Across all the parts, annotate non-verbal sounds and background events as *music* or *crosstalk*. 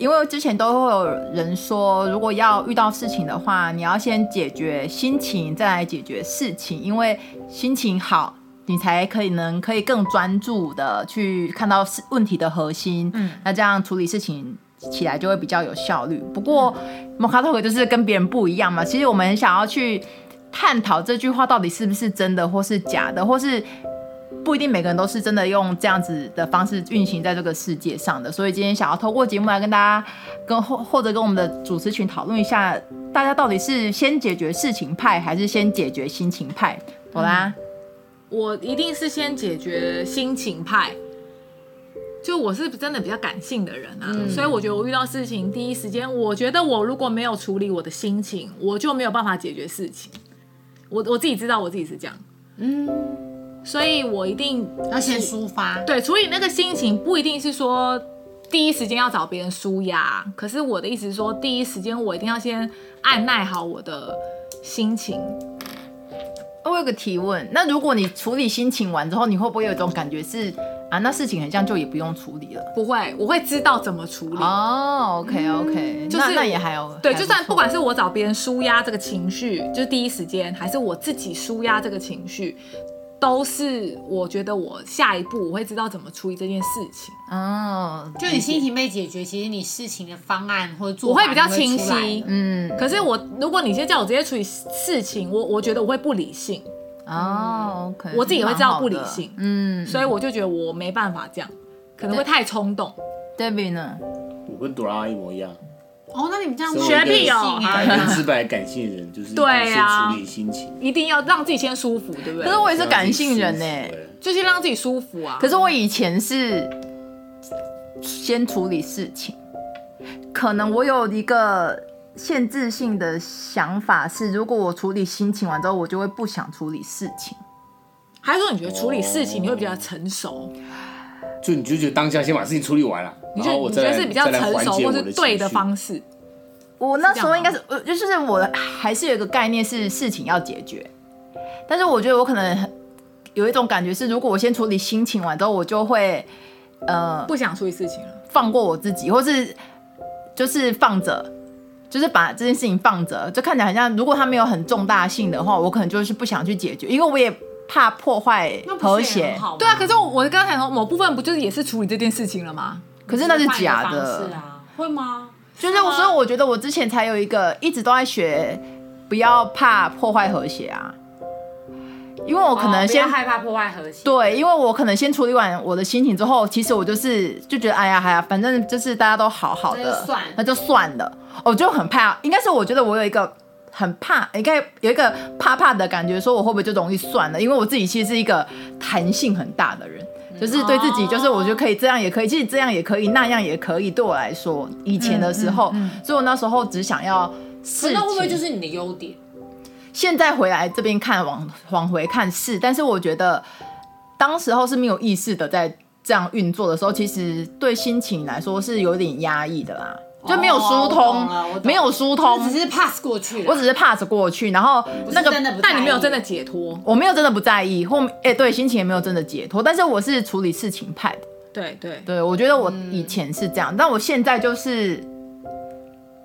因为之前都会有人说，如果要遇到事情的话，你要先解决心情，再来解决事情。因为心情好，你才可以能可以更专注的去看到问题的核心。嗯，那这样处理事情起来就会比较有效率。不过，Mocha Talk 就是跟别人不一样嘛。其实我们很想要去探讨这句话到底是不是真的，或是假的，或是。不一定每个人都是真的用这样子的方式运行在这个世界上的，所以今天想要透过节目来跟大家，跟或或者跟我们的主持群讨论一下，大家到底是先解决事情派，还是先解决心情派？好啦，我一定是先解决心情派，就我是真的比较感性的人啊，嗯、所以我觉得我遇到事情第一时间，我觉得我如果没有处理我的心情，我就没有办法解决事情。我我自己知道我自己是这样，嗯。所以我一定要先抒发，对，处理那个心情不一定是说第一时间要找别人舒压，可是我的意思是说，第一时间我一定要先按耐好我的心情。我有个提问，那如果你处理心情完之后，你会不会有一种感觉是啊，那事情很像就也不用处理了？不会，我会知道怎么处理。哦，OK OK，就是那，那也还有对，就算不管是我找别人舒压这个情绪，就是第一时间，还是我自己舒压这个情绪。都是我觉得我下一步我会知道怎么处理这件事情。哦，就你心情被解决，其实你事情的方案或者做我会比较清晰。嗯，可是我如果你先叫我直接处理事情，我我觉得我会不理性。哦，OK，我自己也会知道不理性。嗯，所以我就觉得我没办法这样，可能会太冲动。Debbie 呢？我跟朵拉一模一样。哦，那你们这样学屁哦！百分之百感性人就是对啊，处理心情，一定要让自己先舒服，对不对？可是我也是感性人呢，就先让自己舒服啊。可是我以前是先处理事情，可能我有一个限制性的想法是，如果我处理心情完之后，我就会不想处理事情。还是说你觉得处理事情你会比较成熟？就你就觉得当下先把事情处理完了。你觉得你觉得是比较成熟或是对的方式？我那时候应该是，就是我还是有一个概念是事情要解决，但是我觉得我可能有一种感觉是，如果我先处理心情完之后，我就会呃不想处理事情了，放过我自己，或是就是放着，就是把这件事情放着，就看起来很像，如果它没有很重大性的话，我可能就是不想去解决，因为我也怕破坏和谐。对啊，可是我我刚才说某部分不就是也是处理这件事情了吗？可是那是假的，是啊，会吗？就是我，所以我觉得我之前才有一个一直都在学，不要怕破坏和谐啊，因为我可能先害怕破坏和谐。对，因为我可能先处理完我的心情之后，其实我就是就觉得，哎呀，哎呀，反正就是大家都好好的，那就算，那就算了。我就很怕，应该是我觉得我有一个很怕，应该有一个怕怕的感觉，说我会不会就容易算了？因为我自己其实是一个弹性很大的人。就是对自己，就是我觉得可以这样也可以，其实这样也可以，那样也可以。对我来说，以前的时候，所以我那时候只想要试。那会不会就是你的优点？现在回来这边看，往往回看是，但是我觉得当时候是没有意识的在这样运作的时候，其实对心情来说是有点压抑的啦。就没有疏通，没有疏通，只是 pass 过去。我只是 pass 过去，然后那个，但你没有真的解脱。我没有真的不在意，或哎，对，心情也没有真的解脱。但是我是处理事情派的。对对对，我觉得我以前是这样，但我现在就是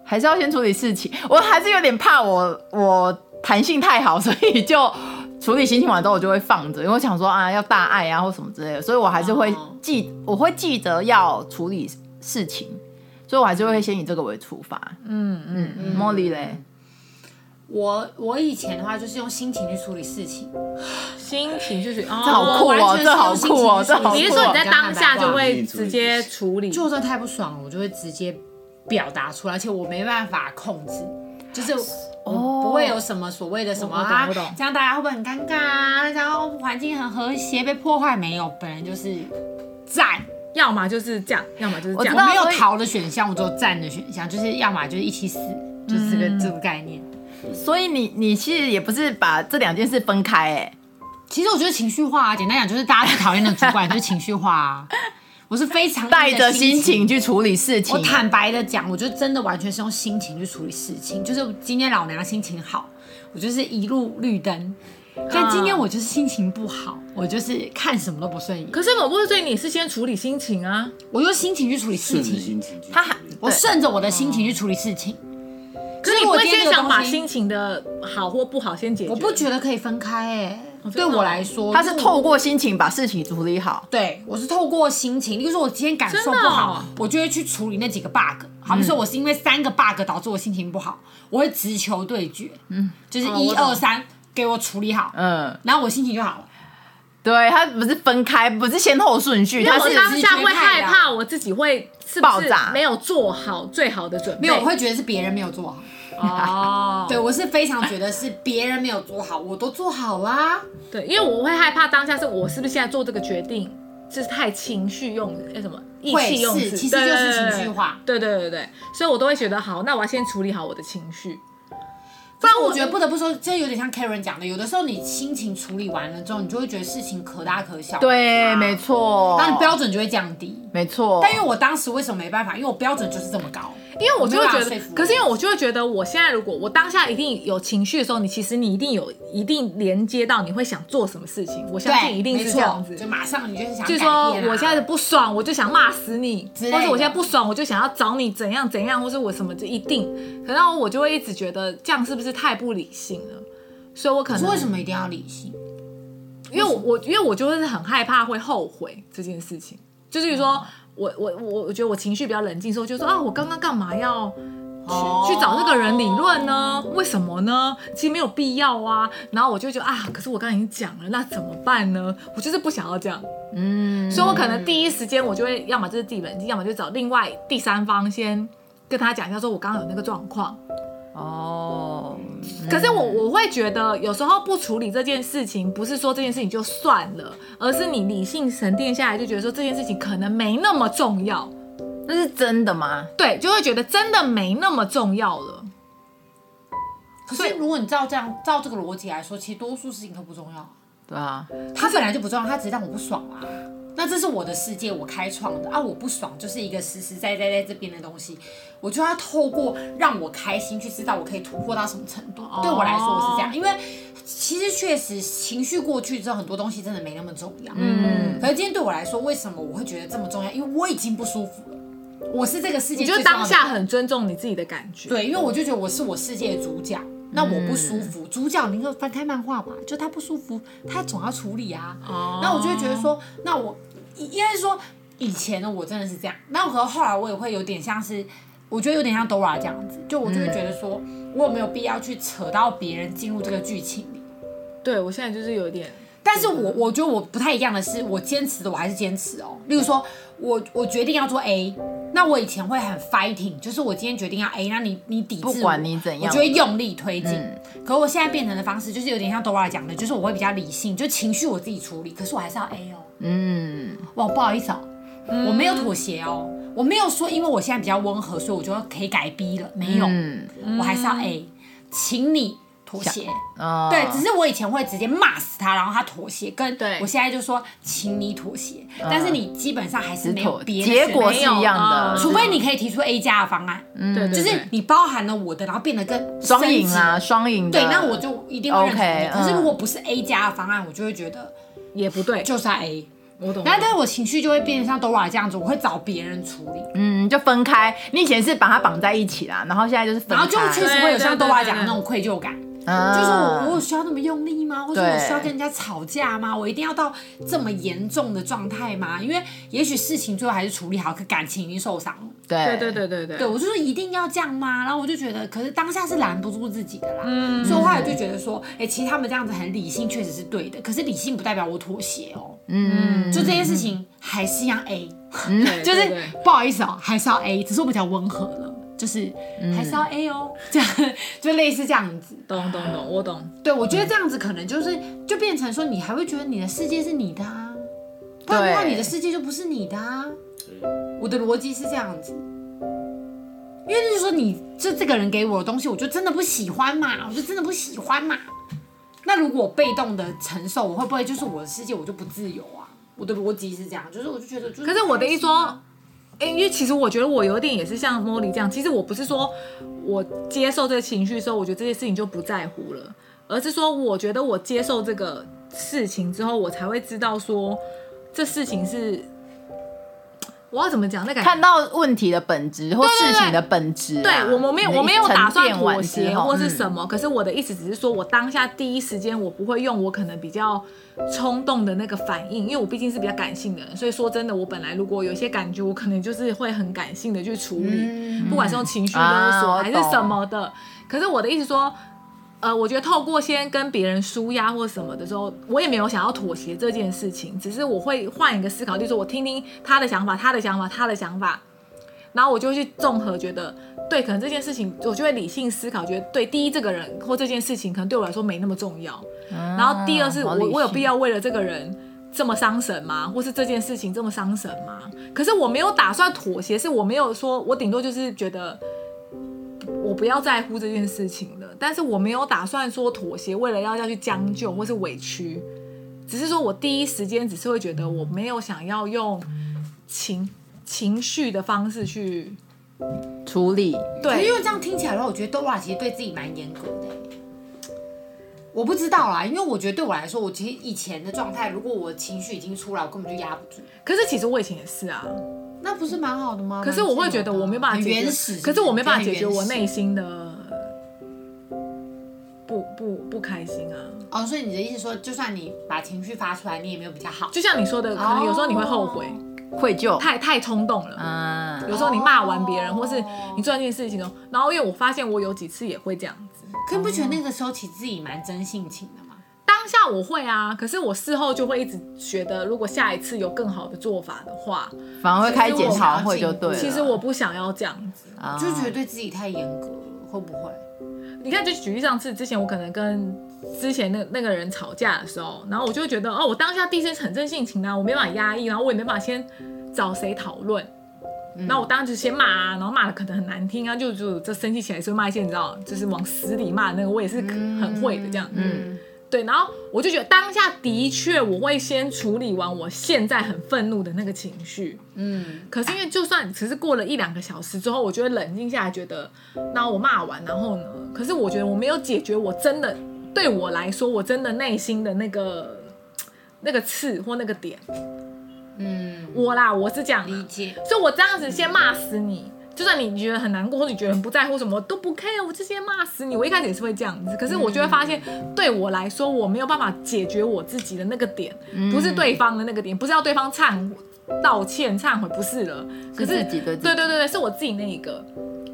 还是要先处理事情。*laughs* 我还是有点怕我我弹性太好，*laughs* 所以就处理心情完之后，我就会放着，因为我想说啊，要大爱啊或什么之类的，所以我还是会记，我会记得要处理事情。所以，我还是会先以这个为出发。嗯嗯嗯。茉莉嘞，我我以前的话就是用心情去处理事情，心情就是哦，这好酷哦，这好酷哦，这好酷。你是说你在当下就会直接处理，就算太不爽了，我就会直接表达出来，而且我没办法控制，就是我不会有什么所谓的什么啊，这样大家会不会很尴尬啊？然后环境很和谐，被破坏没有？本人就是赞。要么就是这样，要么就是这样。我没有逃的选项，我只有站的选项，就是要么就是一起死，就是这个、嗯、这个概念。所以你你其实也不是把这两件事分开哎、欸。其实我觉得情绪化啊，简单讲就是大家最讨厌的主管 *laughs* 就是情绪化啊。我是非常带着心情去处理事情。我坦白的讲，我就真的完全是用心情去处理事情。就是今天老娘心情好，我就是一路绿灯。但今天我就是心情不好，我就是看什么都不顺眼。可是我不是对你是先处理心情啊，我用心情去处理事情。他还我顺着我的心情去处理事情。可是你不会先想把心情的好或不好先解决？我不觉得可以分开哎。对我来说，他是透过心情把事情处理好。对，我是透过心情，例如说我今天感受不好，我就会去处理那几个 bug。好比说我是因为三个 bug 导致我心情不好，我会直球对决，嗯，就是一二三。给我处理好，嗯，然后我心情就好了。对，他不是分开，不是先后顺序，他是当下会害怕我自己会是不是爆炸，没有做好最好的准备。没有，我会觉得是别人没有做好。哦，*laughs* 对，我是非常觉得是别人没有做好，我都做好啦。对，因为我会害怕当下是我是不是现在做这个决定，就是太情绪用的，什么意气用事，其实就是情绪化。对对对对，所以我都会觉得好，那我要先处理好我的情绪。不然我觉得不得不说，这有点像 Karen 讲的，有的时候你心情处理完了之后，你就会觉得事情可大可小。对，没错。那你标准就会降低。没错。但因为我当时为什么没办法？因为我标准就是这么高。因为我就会觉得，可是因为我就会觉得，我现在如果我当下一定有情绪的时候，你其实你一定有一定连接到你会想做什么事情。我相信一定是这样子，就马上你就是想，就是说我现在不爽，我就想骂死你，或者我现在不爽，我就想要找你怎样怎样，或者我什么就一定。可然后我就会一直觉得这样是不是太不理性了？所以我可能为什么一定要理性？因为我我因为我就是很害怕会后悔这件事情，就是说我我我我觉得我情绪比较冷静的时候，就说啊，我刚刚干嘛要？去去找这个人理论呢？为什么呢？其实没有必要啊。然后我就觉得啊，可是我刚才已经讲了，那怎么办呢？我就是不想要这样。嗯，所以我可能第一时间我就会，要么就是自己冷静，要么就找另外第三方先跟他讲一下，说我刚刚有那个状况。哦，可是我我会觉得有时候不处理这件事情，不是说这件事情就算了，而是你理性沉淀下来，就觉得说这件事情可能没那么重要。那是真的吗？对，就会觉得真的没那么重要了。可是如果你照这样照这个逻辑来说，其实多数事情都不重要。对啊，他本来就不重要，他只是让我不爽啊。那这是我的世界，我开创的啊，我不爽就是一个实实在在在这边的东西。我就要透过让我开心去知道我可以突破到什么程度。对我来说我是这样，因为其实确实情绪过去之后，很多东西真的没那么重要。嗯。可是今天对我来说，为什么我会觉得这么重要？因为我已经不舒服了。我是这个世界，就当下很尊重你自己的感觉。对，因为我就觉得我是我世界的主角，那我不舒服，主角你就翻开漫画吧，就他不舒服，他总要处理啊。哦。那我就会觉得说，那我应该是说以前的我真的是这样，那和后来我也会有点像是，我觉得有点像 Dora 这样子，就我就会觉得说，我有没有必要去扯到别人进入这个剧情里？对，我现在就是有点。但是我我觉得我不太一样的是，我坚持的我还是坚持哦。例如说，我我决定要做 A，那我以前会很 fighting，就是我今天决定要 A，那你你抵制我，不管你怎样，我就会用力推进。嗯、可我现在变成的方式，就是有点像 Dora 讲的，就是我会比较理性，就情绪我自己处理，可是我还是要 A 哦。嗯，哇，不好意思哦，嗯、我没有妥协哦，我没有说因为我现在比较温和，所以我就可以改 B 了，没有，嗯、我还是要 A，请你。妥协，哦、对，只是我以前会直接骂死他，然后他妥协，跟我现在就说，请你妥协，嗯、但是你基本上还是没有别的结果是一样的，嗯、除非你可以提出 A 加的方案，嗯，就是你包含了我的，然后变得更双赢啊，双赢，对，那我就一定会认同你。Okay, 可是如果不是 A 加的方案，我就会觉得也不对，就是 A。我懂，然后但是我情绪就会变得像 Dora 这样子，我会找别人处理，嗯，就分开。你以前是把它绑在一起啦，然后现在就是分开，然后就确实会有像 Dora 讲的那种愧疚感。就是我，我有需要那么用力吗？或者我需要跟人家吵架吗？我一定要到这么严重的状态吗？因为也许事情最后还是处理好，可感情已经受伤了。对对对对对，对我就说一定要这样吗？然后我就觉得，可是当下是拦不住自己的啦。嗯，所以我后来就觉得说，哎，其实他们这样子很理性，确实是对的。可是理性不代表我妥协哦。嗯，就这件事情还是要 A，*laughs* 就是不好意思哦，还是要 A，只是我比较温和了。就是还是要 A 哦，嗯、*laughs* 这样就类似这样子，懂懂懂，我懂。对，我觉得这样子可能就是就变成说，你还会觉得你的世界是你的啊，不然的话你的世界就不是你的啊。我的逻辑是这样子。因为就是说你这这个人给我的东西，我就真的不喜欢嘛，我就真的不喜欢嘛。那如果我被动的承受，我会不会就是我的世界我就不自由啊？我的逻辑是这样，就是我就觉得就，可是我的意思说，哎，因为其实我觉得我有点也是像茉莉这样，其实我不是说我接受这个情绪的时候，我觉得这些事情就不在乎了，而是说我觉得我接受这个事情之后，我才会知道说这事情是。我要怎么讲？那感觉看到问题的本质或事情的本质，对我我没有我没有打算妥协或是什么、嗯。可是我的意思只是说，我当下第一时间我不会用我可能比较冲动的那个反应，因为我毕竟是比较感性的人。所以说真的，我本来如果有些感觉，我可能就是会很感性的去处理，嗯、不管是用情绪勒索还是什么的。啊、可是我的意思说。呃，我觉得透过先跟别人舒压或什么的时候，我也没有想要妥协这件事情，只是我会换一个思考，就是我听听他的想法，他的想法，他的想法，然后我就去综合，觉得对，可能这件事情，我就会理性思考，觉得对，第一这个人或这件事情可能对我来说没那么重要，然后第二是我我有必要为了这个人这么伤神吗？或是这件事情这么伤神吗？可是我没有打算妥协，是我没有说，我顶多就是觉得。我不要在乎这件事情了，但是我没有打算说妥协，为了要要去将就或是委屈，只是说我第一时间只是会觉得我没有想要用情情绪的方式去处理。对，因为这样听起来的话，我觉得 Dora 其实对自己蛮严格的。我不知道啦，因为我觉得对我来说，我其实以前的状态，如果我情绪已经出来，我根本就压不住。可是其实我以前也是啊。那不是蛮好的吗？可是我会觉得我没办法解决，可是我没办法解决我内心的不不不开心啊。哦，所以你的意思说，就算你把情绪发出来，你也没有比较好。就像你说的，可能有时候你会后悔、愧疚，太太冲动了。嗯。有时候你骂完别人，或是你做一件事情中，然后因为我发现我有几次也会这样子。可你不觉得那个时候其实自己蛮真性情的？当下我会啊，可是我事后就会一直觉得，如果下一次有更好的做法的话，反而会开检查会就对了。其实我不想要这样子，啊、就觉得对自己太严格了，会不会？你看，就举例上次之前，我可能跟之前那那个人吵架的时候，然后我就会觉得，哦，我当下第一时间很真性情啊，我没办法压抑，然后我也没办法先找谁讨论，然后我当时就先骂啊，然后骂的可能很难听啊，就就这生气起来是会骂一些你知道，就是往死里骂那个，我也是很会的这样，嗯。嗯对，然后我就觉得当下的确我会先处理完我现在很愤怒的那个情绪，嗯，可是因为就算只是过了一两个小时之后，我就会冷静下来，觉得那我骂完，然后呢，可是我觉得我没有解决我真的对我来说我真的内心的那个那个刺或那个点，嗯，我啦，我是这样理解，所以我这样子先骂死你。就算你觉得很难过，或者你觉得很不在乎什么，都不 care，我直接骂死你。我一开始也是会这样子，可是我就会发现，对我来说，我没有办法解决我自己的那个点，不是对方的那个点，不是要对方忏道歉、忏悔，不是了。可是，对对对对，是我自己那一个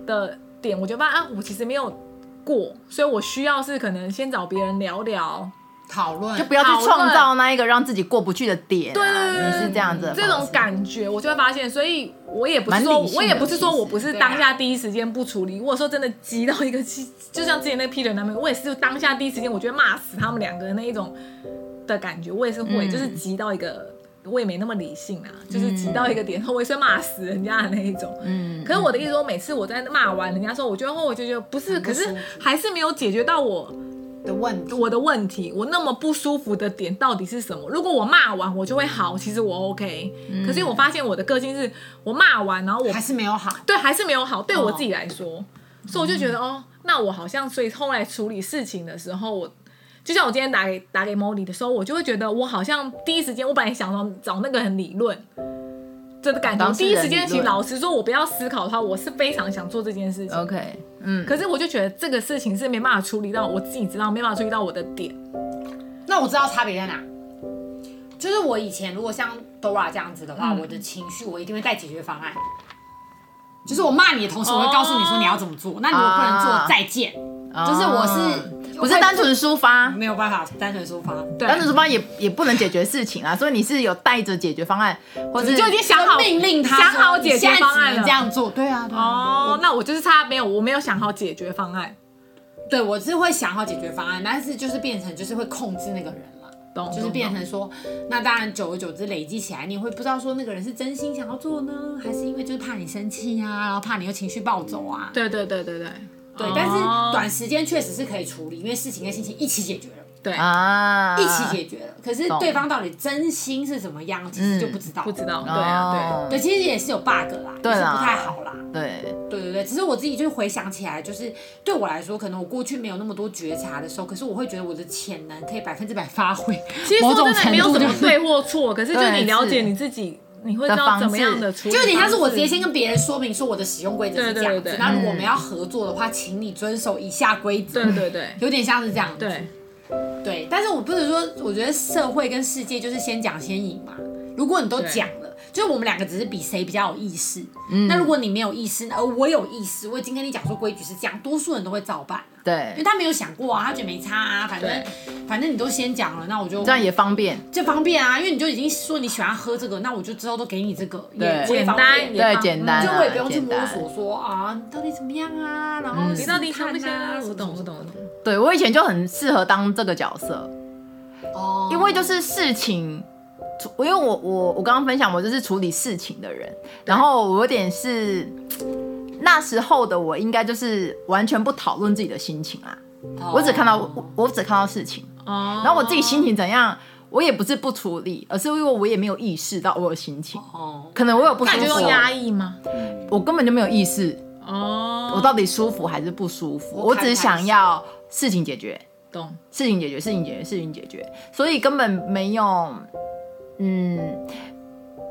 的点，我觉得啊，我其实没有过，所以我需要是可能先找别人聊聊。讨论就不要去创造那一个让自己过不去的点，啊，对，对，对，你是这样子，这种感觉我就会发现，所以我也不是说，我也不是说我不是当下第一时间不处理。我说真的急到一个气，就像之前那个劈腿男朋友，我也是当下第一时间，我觉得骂死他们两个那一种的感觉，我也是会，嗯、就是急到一个，我也没那么理性啊，就是急到一个点，我也是骂死人家的那一种。嗯，可是我的意思说，每次我在骂完人家说，我觉得后我就觉得不是，可是还是没有解决到我。的问题，我的问题，我那么不舒服的点到底是什么？如果我骂完我就会好，其实我 OK。嗯、可是我发现我的个性是我骂完，然后我还是没有好，对，还是没有好。对我自己来说，哦、所以我就觉得哦，那我好像所以后来处理事情的时候，我就像我今天打给打给 Molly 的时候，我就会觉得我好像第一时间我本来想要找那个很理论。这个感觉，第一时间，请老实说，我不要思考的话，我是非常想做这件事情。OK，嗯，可是我就觉得这个事情是没办法处理到，我自己知道没办法处理到我的点。那我知道差别在哪，就是我以前如果像 Dora 这样子的话，嗯、我的情绪我一定会带解决方案。就是我骂你的同时，我会告诉你说你要怎么做。哦、那你如果不能做，再见。哦、就是我是。不是单纯抒发，没有办法单纯抒发，对，单纯抒发也也不能解决事情啊，所以你是有带着解决方案，或者就已经想好命令他，想好解决方案。了，这样做，对啊，对啊。哦，那我就是差没有，我没有想好解决方案，对，我是会想好解决方案，但是就是变成就是会控制那个人了，懂，就是变成说，那当然久而久之累积起来，你会不知道说那个人是真心想要做呢，还是因为就是怕你生气啊，然后怕你又情绪暴走啊。对对对对对对，但是短时间确实是可以处理，因为事情跟心情一起解决了。对啊，一起解决了。可是对方到底真心是怎么样，其实就不知道。不知道，对啊，对对，其实也是有 bug 啦，对是不太好啦。对对对对，只是我自己就回想起来，就是对我来说，可能我过去没有那么多觉察的时候，可是我会觉得我的潜能可以百分之百发挥。其实说真的，没有什么对或错，可是就你了解你自己，你会知道怎么样的处理。就有点像是我直接先跟别人说明说我的使用规则是这样子，那如果我们要合作的话，请你遵守以下规则。对对对，有点像是这样子。对。对，但是我不是说，我觉得社会跟世界就是先讲先赢嘛。如果你都讲了，就是我们两个只是比谁比较有意识。嗯，那如果你没有意识，而我有意识，我已经跟你讲说规矩是这样，多数人都会照办。对，因为他没有想过啊，他觉得没差啊，反正反正你都先讲了，那我就这样也方便，就方便啊，因为你就已经说你喜欢喝这个，那我就之后都给你这个，也，简单，对，简单，就我也不用去摸索说啊，你到底怎么样啊，然后你到底想不想？我懂，我懂，我懂。对，我以前就很适合当这个角色，哦，因为就是事情，因为我我我刚刚分享我就是处理事情的人，然后我有点是那时候的我应该就是完全不讨论自己的心情啊。我只看到我，我只看到事情，然后我自己心情怎样，我也不是不处理，而是因为我也没有意识到我有心情，可能我有不舒服，压抑吗？我根本就没有意识，哦，我到底舒服还是不舒服？我只是想要事情解决，懂？事情解决，事情解决，事情解决，所以根本没有，嗯。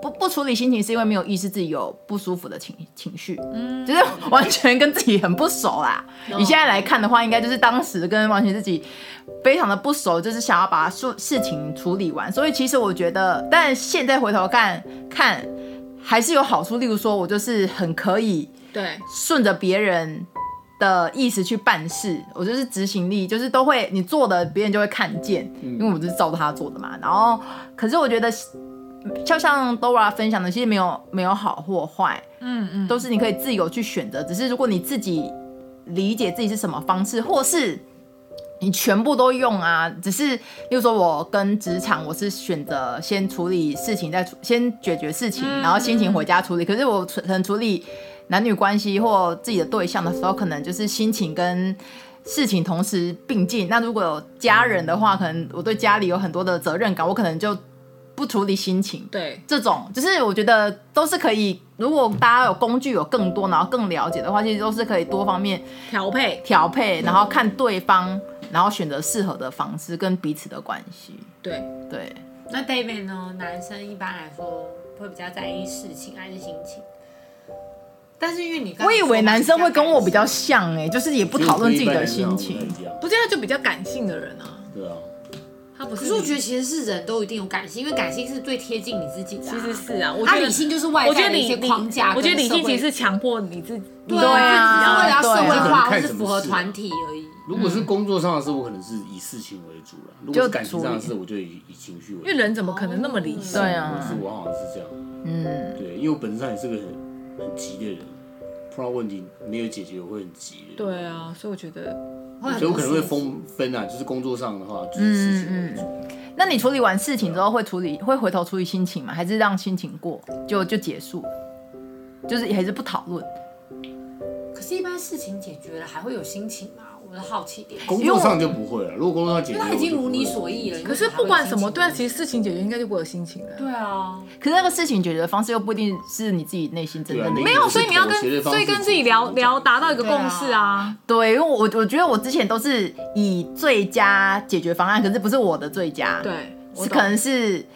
不不处理心情是因为没有意识自己有不舒服的情情绪，嗯，就是完全跟自己很不熟啦。你、嗯、现在来看的话，应该就是当时跟完全自己非常的不熟，就是想要把事事情处理完。所以其实我觉得，但现在回头看看，还是有好处。例如说，我就是很可以对顺着别人的意思去办事，我就是执行力，就是都会你做的别人就会看见，因为我就是照着他做的嘛。然后，可是我觉得。就像 Dora 分享的，其实没有没有好或坏，嗯嗯，都是你可以自由去选择。只是如果你自己理解自己是什么方式，或是你全部都用啊，只是，例如说我跟职场，我是选择先处理事情，再先解决事情，然后心情回家处理。可是我可能处理男女关系或自己的对象的时候，可能就是心情跟事情同时并进。那如果有家人的话，可能我对家里有很多的责任感，我可能就。不处理心情，对这种，就是我觉得都是可以。如果大家有工具有更多，然后更了解的话，其实都是可以多方面调配调配，然后看对方，然后选择适合的方式跟彼此的关系。对对。那 David 呢？男生一般来说会比较在意事情还是心情？但是因为你我以为男生会跟我比较像哎、欸，就是也不讨论自己的心情，不这样就比较感性的人啊。对啊。他不是，可是我觉得其实是人都一定有感性，因为感性是最贴近你自己的。其实是啊，他理性就是外在的一些框架。我觉得理性其实是强迫你自己，对啊，为了要社会化或是符合团体而已。如果是工作上的事，我可能是以事情为主了；如果是感情上的事，我就以以情绪为主。因为人怎么可能那么理性？对啊，是我好像是这样。嗯，对，因为我本身上也是个很很急的人，碰到问题没有解决我会很急的。对啊，所以我觉得。所以我可能会分分啊，就是工作上的话，就是事情为主。那你处理完事情之后，会处理会回头处理心情吗？还是让心情过就就结束？就是还是不讨论？可是，一般事情解决了，还会有心情吗？我的好奇点，工作上就不会了。如果工作上解决，他已经如你所意了。可是不管什么，对啊，其实事情解决应该就不会有心情了。对啊，可是那个事情解决的方式又不一定是你自己内心真正的。没有，所以你要跟所以跟自己聊聊，达到一个共识啊。对，因为我我觉得我之前都是以最佳解决方案，可是不是我的最佳，对，是可能是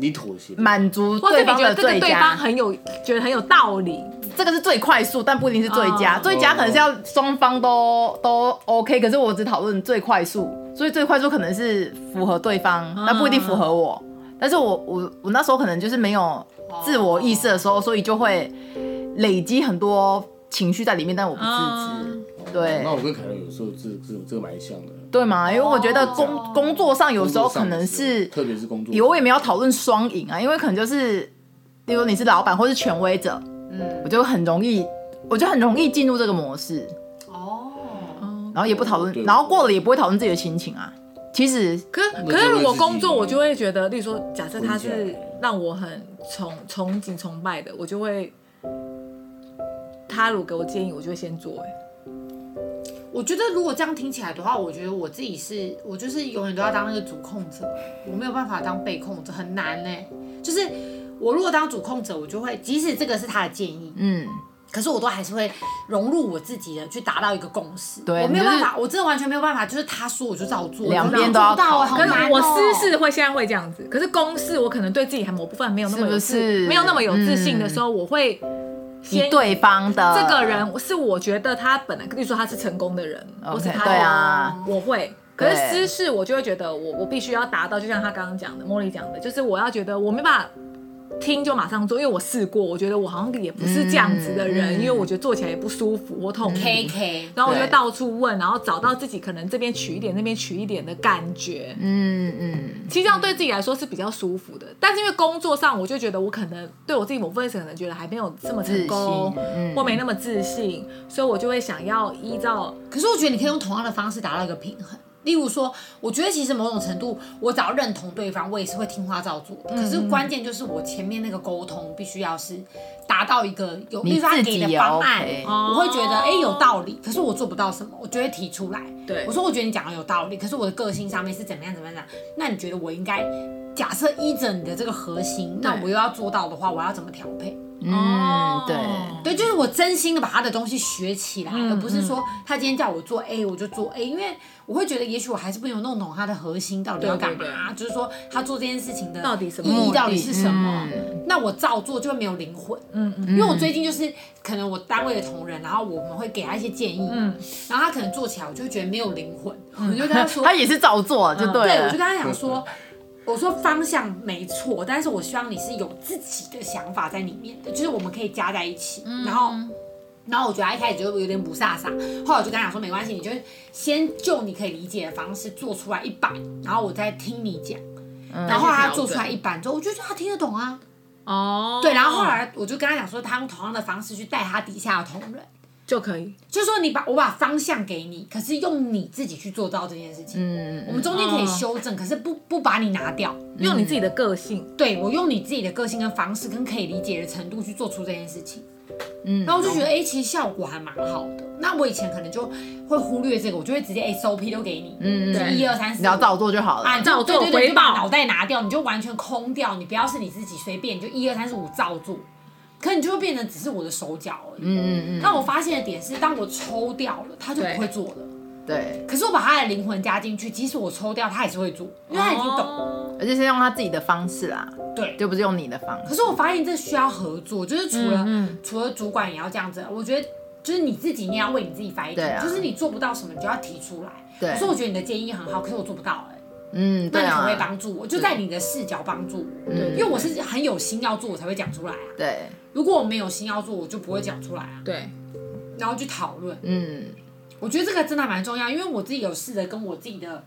你妥协，满足对方的最佳，对方很有觉得很有道理。这个是最快速，但不一定是最佳。最佳可能是要双方都都 OK，可是我只讨论最快速，所以最快速可能是符合对方，但不一定符合我。但是我我我那时候可能就是没有自我意识的时候，所以就会累积很多情绪在里面，但我不自知。对，那我跟凯伦有时候这这这个蛮像的，对嘛？因为我觉得工工作上有时候可能是，特别是工作，我也没有讨论双赢啊，因为可能就是，例如你是老板或是权威者。嗯，我就很容易，我就很容易进入这个模式。哦，然后也不讨论，然后过了也不会讨论自己的心情啊。其实可可是如果工作，我就会觉得，例如说，假设他是让我很崇崇敬崇拜的，我就会，他如果给我建议，我就会先做。哎，我觉得如果这样听起来的话，我觉得我自己是，我就是永远都要当那个主控者，我没有办法当被控者，很难呢。就是我如果当主控者，我就会，即使这个是他的建议，嗯。可是我都还是会融入我自己的，去达到一个共识。对，我没有办法，我真的完全没有办法，就是他说我就照做，两边都要到。可是我私事会现在会这样子，可是公事我可能对自己还某部分没有那么有自，没有那么有自信的时候，我会先对方的这个人是我觉得他本来，比如说他是成功的人，或是他，对啊，我会。可是私事我就会觉得我我必须要达到，就像他刚刚讲的，茉莉讲的，就是我要觉得我没办法。听就马上做，因为我试过，我觉得我好像也不是这样子的人，嗯、因为我觉得做起来也不舒服，我痛苦。K K，然后我就到处问，然后找到自己可能这边取一点，那边取一点的感觉。嗯嗯，其实这样对自己来说是比较舒服的，但是因为工作上，我就觉得我可能对我自己某部分可能觉得还没有这么成功，嗯、或没那么自信，所以我就会想要依照。可是我觉得你可以用同样的方式达到一个平衡。例如说，我觉得其实某种程度，我只要认同对方，我也是会听话照做。嗯、可是关键就是我前面那个沟通必须要是达到一个有，例如他给的方案我会觉得哎、欸、有道理，可是我做不到什么，我就会提出来。对，我说我觉得你讲的有道理，可是我的个性上面是怎么样怎么样，那你觉得我应该假设依着你的这个核心，那我又要做到的话，我要怎么调配？嗯，对，对，就是我真心的把他的东西学起来，嗯、而不是说他今天叫我做 A，我就做 A，因为我会觉得也许我还是没有弄懂他的核心到底要干嘛，就是说他做这件事情的到底什么意义到底是什么，嗯、那我照做就会没有灵魂。嗯嗯，因为我最近就是可能我单位的同仁，然后我们会给他一些建议，嗯，然后他可能做起来我就会觉得没有灵魂，嗯、我就跟他说，*laughs* 他也是照做就对了，对，我就跟他讲说。我说方向没错，但是我希望你是有自己的想法在里面的，就是我们可以加在一起。嗯、然后，然后我觉得他一开始就有点不飒飒，后来我就跟他讲说没关系，你就先就你可以理解的方式做出来一版，然后我再听你讲。嗯、然后，他做出来一版之后，我就觉得他听得懂啊。哦。对，然后后来我就跟他讲说，他用同样的方式去带他底下的同仁。就可以，就是说你把我把方向给你，可是用你自己去做到这件事情。嗯，我们中间可以修正，哦、可是不不把你拿掉，用你自己的个性。对，我用你自己的个性跟方式跟可以理解的程度去做出这件事情。嗯，然后我就觉得，哎、欸，其实效果还蛮好的。那我以前可能就会忽略这个，我就会直接 SOP 都给你，嗯，对，一二三四，你要照做就好了。啊，照做回报，脑袋拿掉，你就完全空掉，你不要是你自己随便，你就一二三四五照做。可你就会变成只是我的手脚而已。嗯嗯嗯。那我发现的点是，当我抽掉了，他就不会做了。对。可是我把他的灵魂加进去，即使我抽掉，他也是会做，因为他已经懂了。而且是用他自己的方式啦。对。就不是用你的方式。可是我发现这需要合作，就是除了除了主管也要这样子。我觉得就是你自己，你要为你自己发言。对。就是你做不到什么，你就要提出来。对。所以我觉得你的建议很好，可是我做不到哎。嗯。那你可不可以帮助我？就在你的视角帮助我。对。因为我是很有心要做，我才会讲出来啊。对。如果我没有心要做，我就不会讲出来啊。对，然后去讨论。嗯，我觉得这个真的蛮重要，因为我自己有试着跟我自己的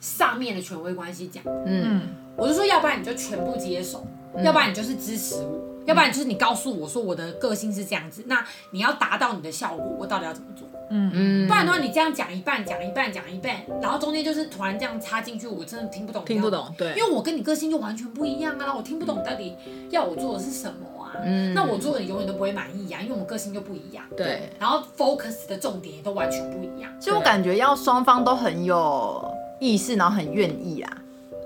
上面的权威关系讲。嗯，我就说，要不然你就全部接受，嗯、要不然你就是支持我，嗯、要不然就是你告诉我说我的个性是这样子，那你要达到你的效果，我到底要怎么做？嗯嗯，不然的话，你这样讲一半，讲一半，讲一半，然后中间就是突然这样插进去，我真的听不懂。听不懂，对，因为我跟你个性就完全不一样啊，我听不懂到底要我做的是什么啊？嗯，那我做的你永远都不会满意啊，因为我们个性就不一样。对，然后 focus 的重点也都完全不一样。其实我感觉要双方都很有意识，然后很愿意啊。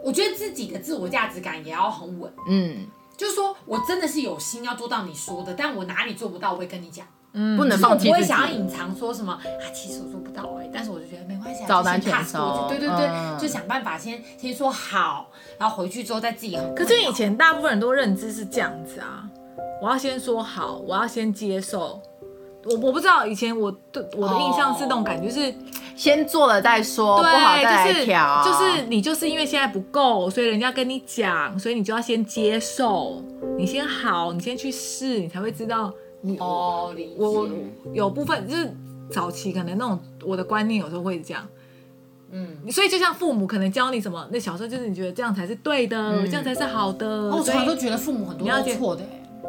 我觉得自己的自我价值感也要很稳。嗯，就是说我真的是有心要做到你说的，但我哪里做不到，我会跟你讲。嗯，不能放弃。我不会想要隐藏说什么啊，其实我做不到哎，但是我就觉得没关系，照单全收。对对对，就想办法先先说好，然后回去之后再自己。可是以前大部分人都认知是这样子啊，我要先说好，我要先接受。我我不知道以前我对我的印象是那种感觉是先做了再说，不好再来调。就是你就是因为现在不够，所以人家跟你讲，所以你就要先接受，你先好，你先去试，你才会知道。你哦，我我有部分就是早期可能那种我的观念有时候会这样，嗯，所以就像父母可能教你什么，那小时候就是你觉得这样才是对的，这样才是好的。我从来都觉得父母很多都错的，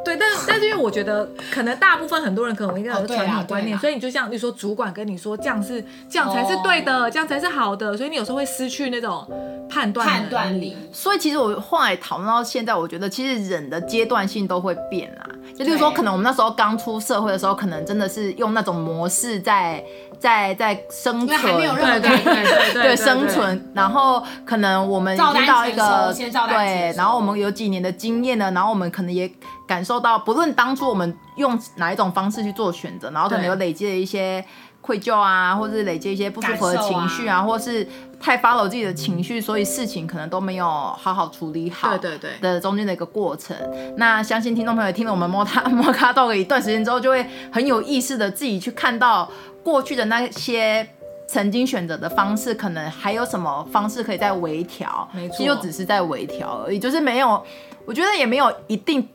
对，但但是因为我觉得，可能大部分很多人可能应该有传统观念，哦、所以你就像你说，主管跟你说这样是这样才是对的，哦、这样才是好的，所以你有时候会失去那种判断判断力。所以其实我后来讨论到现在，我觉得其实人的阶段性都会变啊。就例如说，可能我们那时候刚出社会的时候，可能真的是用那种模式在在在生存，还没有任何对对对对生存。然后可能我们遇到一个对，然后我们有几年的经验了，然后我们可能也。感受到，不论当初我们用哪一种方式去做选择，然后可能有累积了一些愧疚啊，或者是累积一些不舒服的情绪啊，啊或是太 follow 自己的情绪，所以事情可能都没有好好处理好。对对对的中间的一个过程。那相信听众朋友听了我们摸他摸卡 Talk 一段时间之后，就会很有意识的自己去看到过去的那些曾经选择的方式，可能还有什么方式可以再微调。没错，其实就只是在微调而已，就是没有，我觉得也没有一定。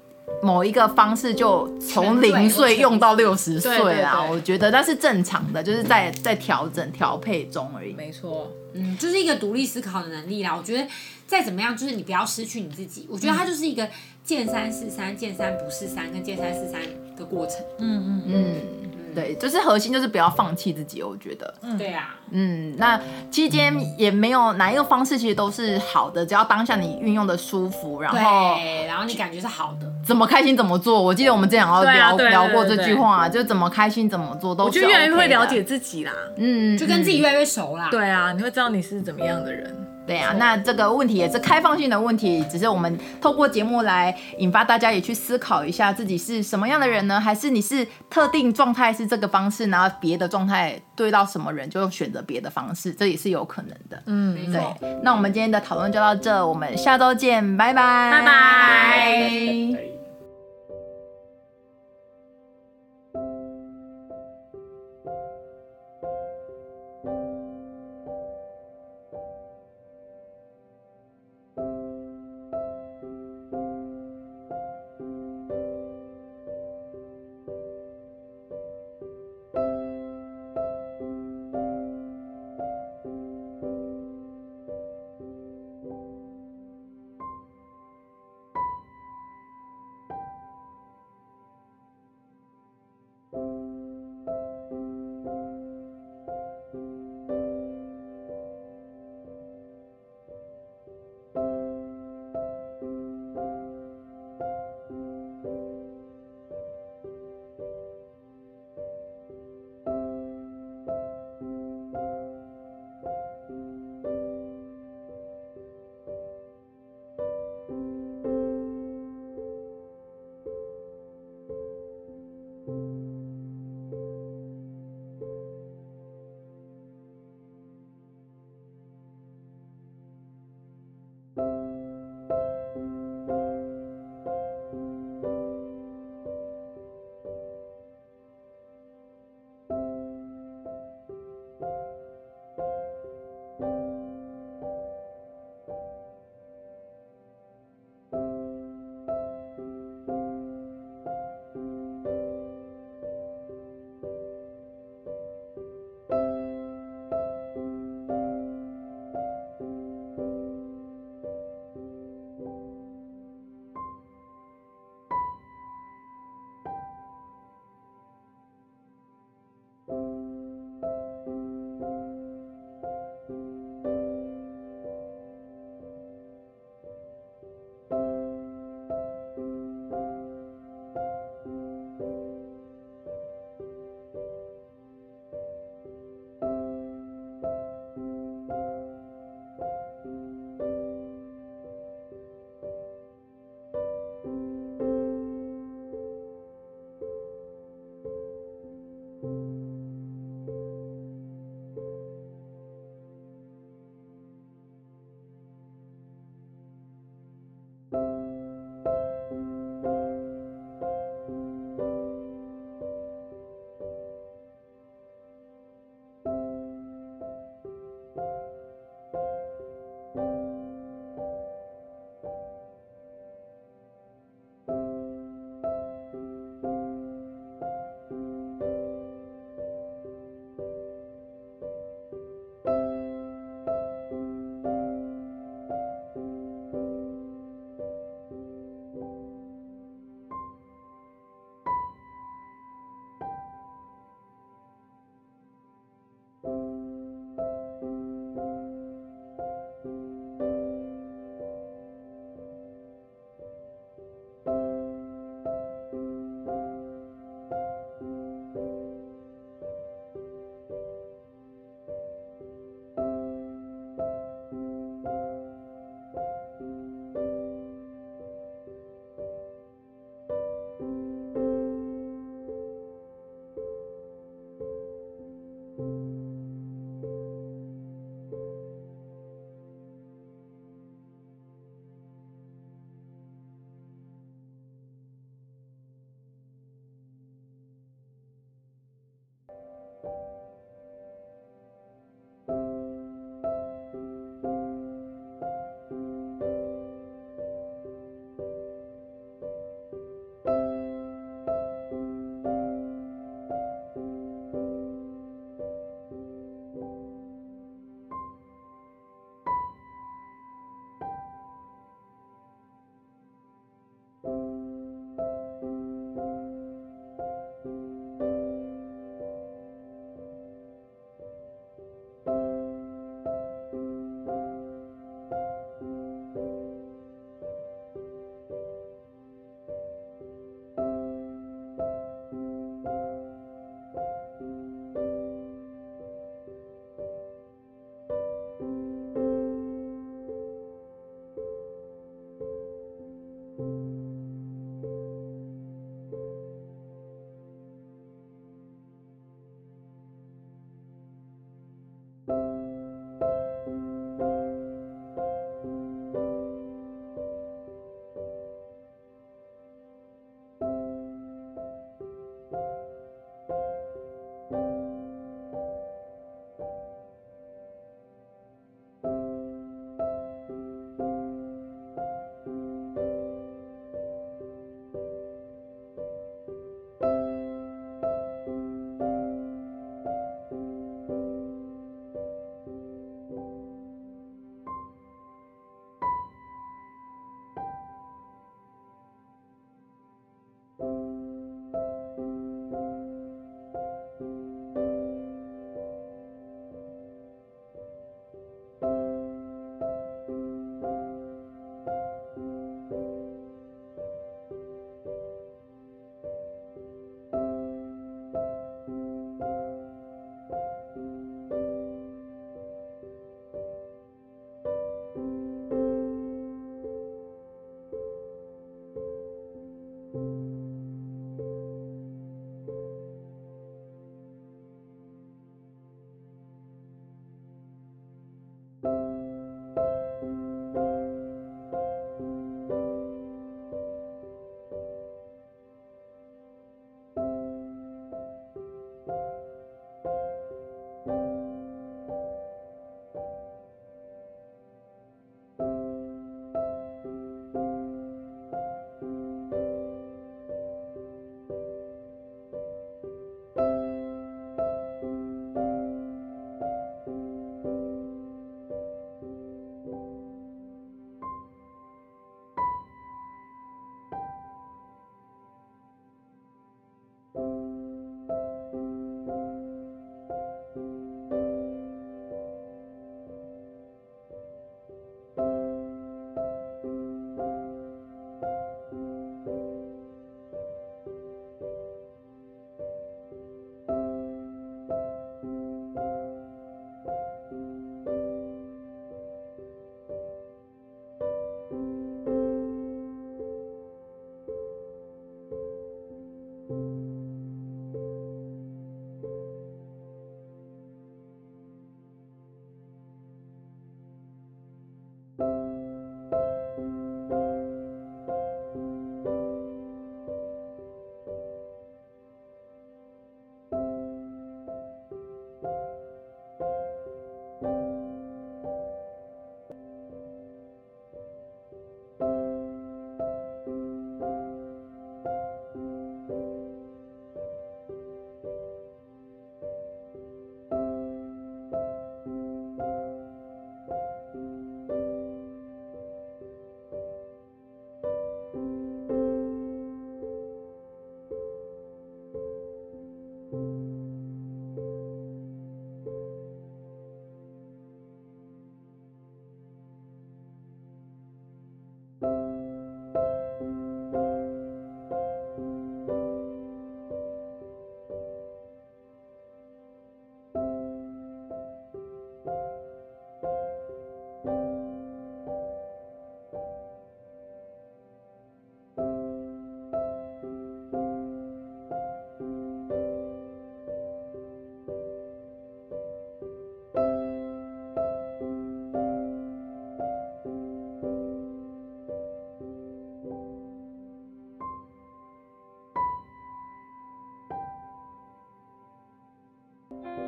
某一个方式就从零岁用到六十岁啊，我觉得那是正常的，就是在在调整调配中而已。没错，嗯，就是一个独立思考的能力啦。我觉得再怎么样，就是你不要失去你自己。我觉得它就是一个见三是三，见三不是三，跟见三是三的过程。嗯嗯嗯。嗯对，就是核心就是不要放弃自己，我觉得。嗯，对啊。嗯，那期间也没有哪一个方式其实都是好的，只要当下你运用的舒服，然后然后你感觉是好的，怎么开心怎么做。我记得我们之前要聊聊过这句话，就怎么开心怎么做都是。我就越来越会了解自己啦，嗯，就跟自己越来越熟啦。对啊，你会知道你是怎么样的人。对啊，那这个问题也是开放性的问题，只是我们透过节目来引发大家也去思考一下自己是什么样的人呢？还是你是特定状态是这个方式，然后别的状态对到什么人就选择别的方式，这也是有可能的。嗯，对。那我们今天的讨论就到这，我们下周见，拜拜，拜拜。